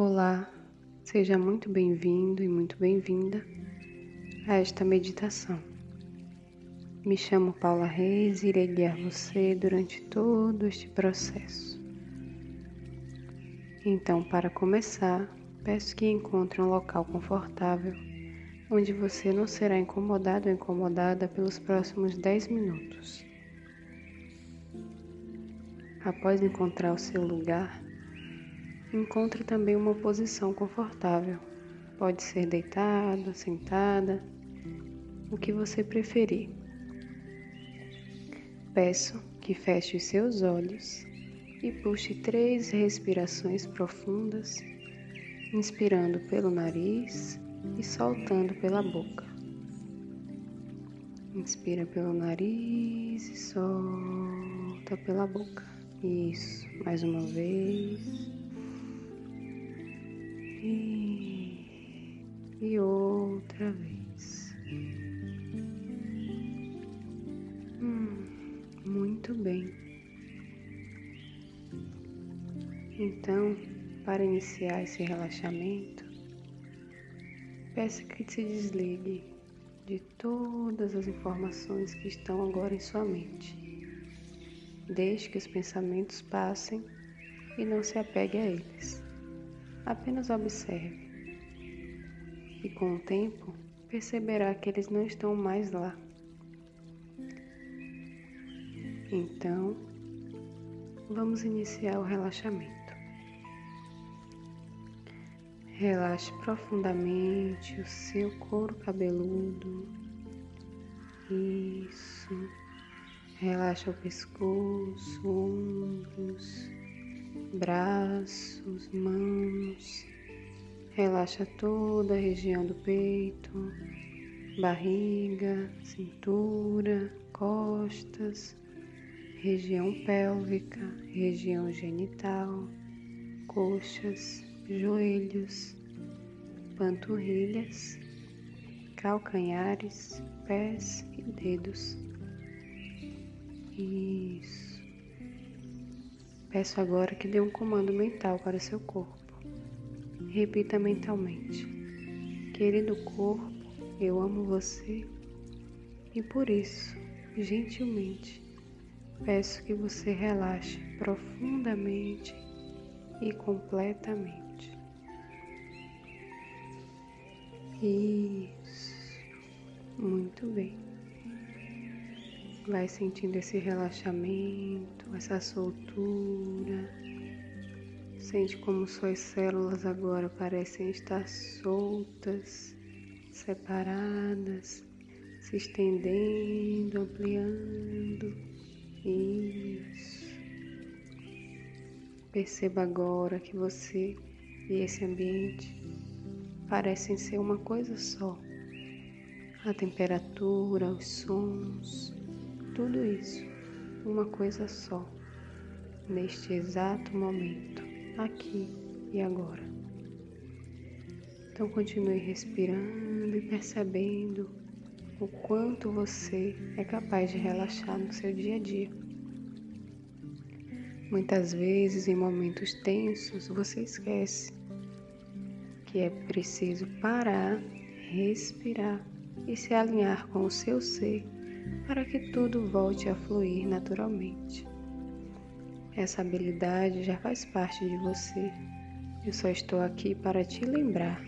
Olá, seja muito bem-vindo e muito bem-vinda a esta meditação. Me chamo Paula Reis e irei guiar você durante todo este processo. Então, para começar, peço que encontre um local confortável onde você não será incomodado ou incomodada pelos próximos 10 minutos. Após encontrar o seu lugar, encontre também uma posição confortável. Pode ser deitada, sentada, o que você preferir. Peço que feche os seus olhos e puxe três respirações profundas, inspirando pelo nariz e soltando pela boca. Inspira pelo nariz e solta pela boca. Isso, mais uma vez. E, outra vez. Hum, muito bem. Então, para iniciar esse relaxamento, peço que se desligue de todas as informações que estão agora em sua mente. Deixe que os pensamentos passem e não se apegue a eles. Apenas observe. E com o tempo, perceberá que eles não estão mais lá. Então, vamos iniciar o relaxamento. Relaxe profundamente o seu couro cabeludo. Isso. Relaxa o pescoço, ombros, braços, mãos. Relaxa toda a região do peito, barriga, cintura, costas, região pélvica, região genital, coxas, joelhos, panturrilhas, calcanhares, pés e dedos. Isso. Peço agora que dê um comando mental para seu corpo. Repita mentalmente: Querido corpo, eu amo você e por isso, gentilmente, peço que você relaxe profundamente e completamente. Isso, muito bem. Vai sentindo esse relaxamento, essa soltura. Sente como suas células agora parecem estar soltas, separadas, se estendendo, ampliando. Isso. Perceba agora que você e esse ambiente parecem ser uma coisa só. A temperatura, os sons, tudo isso, uma coisa só, neste exato momento, aqui e agora. Então continue respirando e percebendo o quanto você é capaz de relaxar no seu dia a dia. Muitas vezes, em momentos tensos, você esquece que é preciso parar, respirar e se alinhar com o seu ser para que tudo volte a fluir naturalmente. Essa habilidade já faz parte de você. Eu só estou aqui para te lembrar.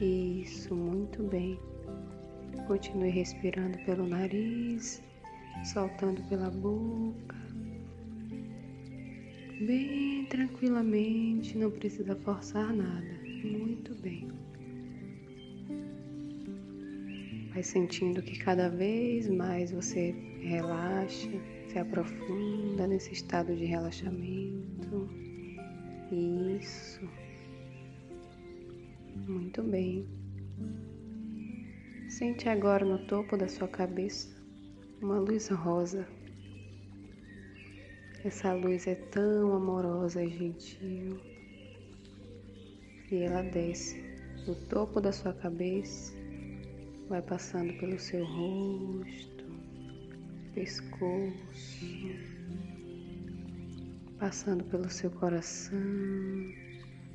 Isso, muito bem. Continue respirando pelo nariz, soltando pela boca bem tranquilamente, não precisa forçar nada. Muito bem. Vai sentindo que cada vez mais você relaxa, se aprofunda nesse estado de relaxamento. Isso. Muito bem. Sente agora no topo da sua cabeça uma luz rosa essa luz é tão amorosa e gentil. E ela desce do topo da sua cabeça, vai passando pelo seu rosto, pescoço, passando pelo seu coração.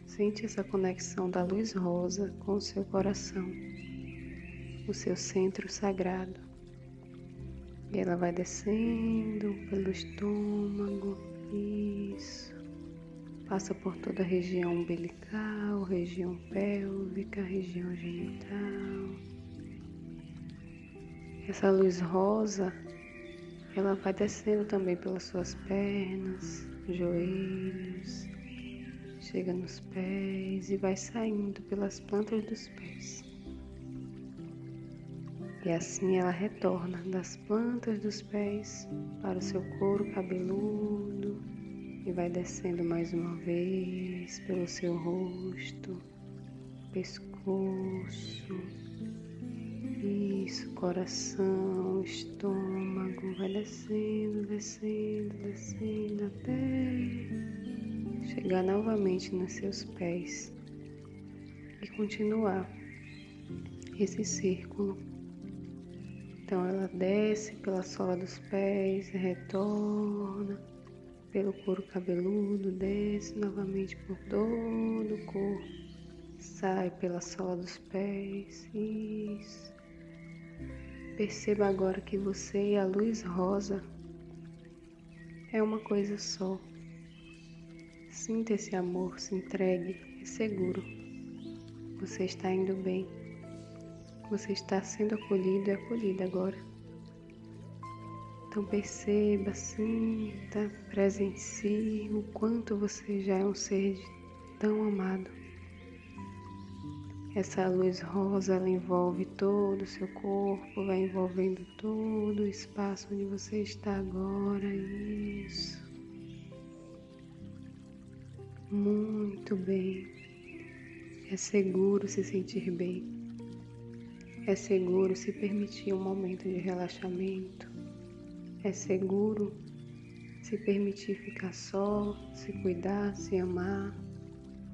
Sente essa conexão da luz rosa com o seu coração, o seu centro sagrado. E ela vai descendo pelo estômago, isso. Passa por toda a região umbilical, região pélvica, região genital. Essa luz rosa, ela vai descendo também pelas suas pernas, joelhos, chega nos pés e vai saindo pelas plantas dos pés. E assim ela retorna das plantas dos pés para o seu couro cabeludo e vai descendo mais uma vez pelo seu rosto, pescoço, isso, coração, estômago, vai descendo, descendo, descendo até chegar novamente nos seus pés e continuar esse círculo então ela desce pela sola dos pés, retorna pelo couro cabeludo, desce novamente por todo o corpo, sai pela sola dos pés. Isso. Perceba agora que você e a luz rosa é uma coisa só. Sinta esse amor, se entregue, é seguro. Você está indo bem. Você está sendo acolhido e acolhida agora. Então perceba, sinta, presencie o quanto você já é um ser tão amado. Essa luz rosa ela envolve todo o seu corpo, vai envolvendo todo o espaço onde você está agora. Isso. Muito bem. É seguro se sentir bem. É seguro se permitir um momento de relaxamento. É seguro se permitir ficar só, se cuidar, se amar.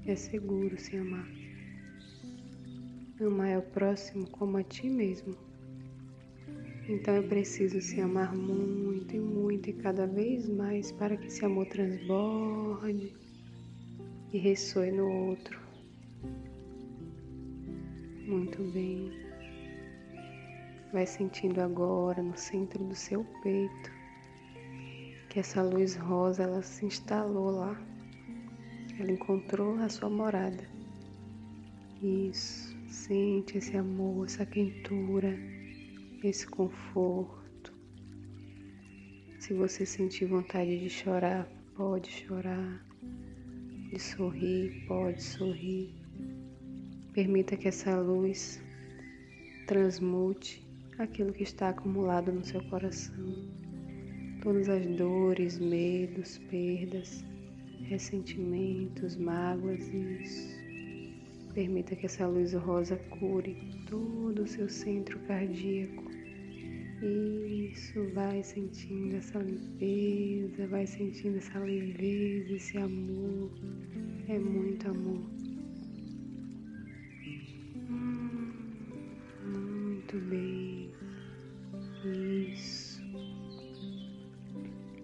É seguro se amar. Amar o próximo como a ti mesmo. Então é preciso se amar muito e muito e cada vez mais para que esse amor transborde e ressoe no outro. Muito bem. Vai sentindo agora no centro do seu peito que essa luz rosa ela se instalou lá. Ela encontrou a sua morada. Isso, sente esse amor, essa quentura, esse conforto. Se você sentir vontade de chorar, pode chorar. De sorrir, pode sorrir. Permita que essa luz transmute aquilo que está acumulado no seu coração, todas as dores, medos, perdas, ressentimentos, mágoas, isso. Permita que essa luz rosa cure todo o seu centro cardíaco. Isso, vai sentindo essa limpeza, vai sentindo essa leveza, esse amor. É muito amor. Muito bem. Isso.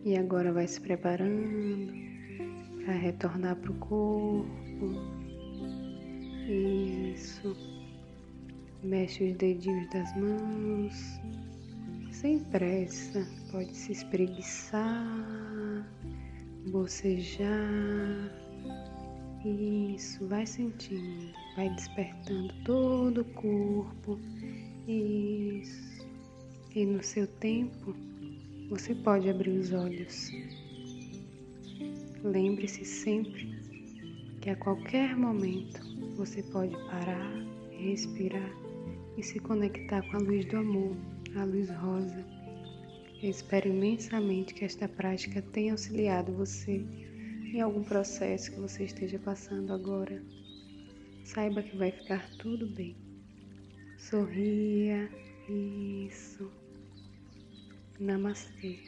E agora vai se preparando para retornar para o corpo. Isso. Mexe os dedinhos das mãos. Sem pressa. Pode se espreguiçar, bocejar. Isso, vai sentindo, vai despertando todo o corpo. Isso. E no seu tempo, você pode abrir os olhos. Lembre-se sempre que a qualquer momento você pode parar, respirar e se conectar com a luz do amor, a luz rosa. Eu espero imensamente que esta prática tenha auxiliado você em algum processo que você esteja passando agora. Saiba que vai ficar tudo bem. Sorria, isso. Namastê.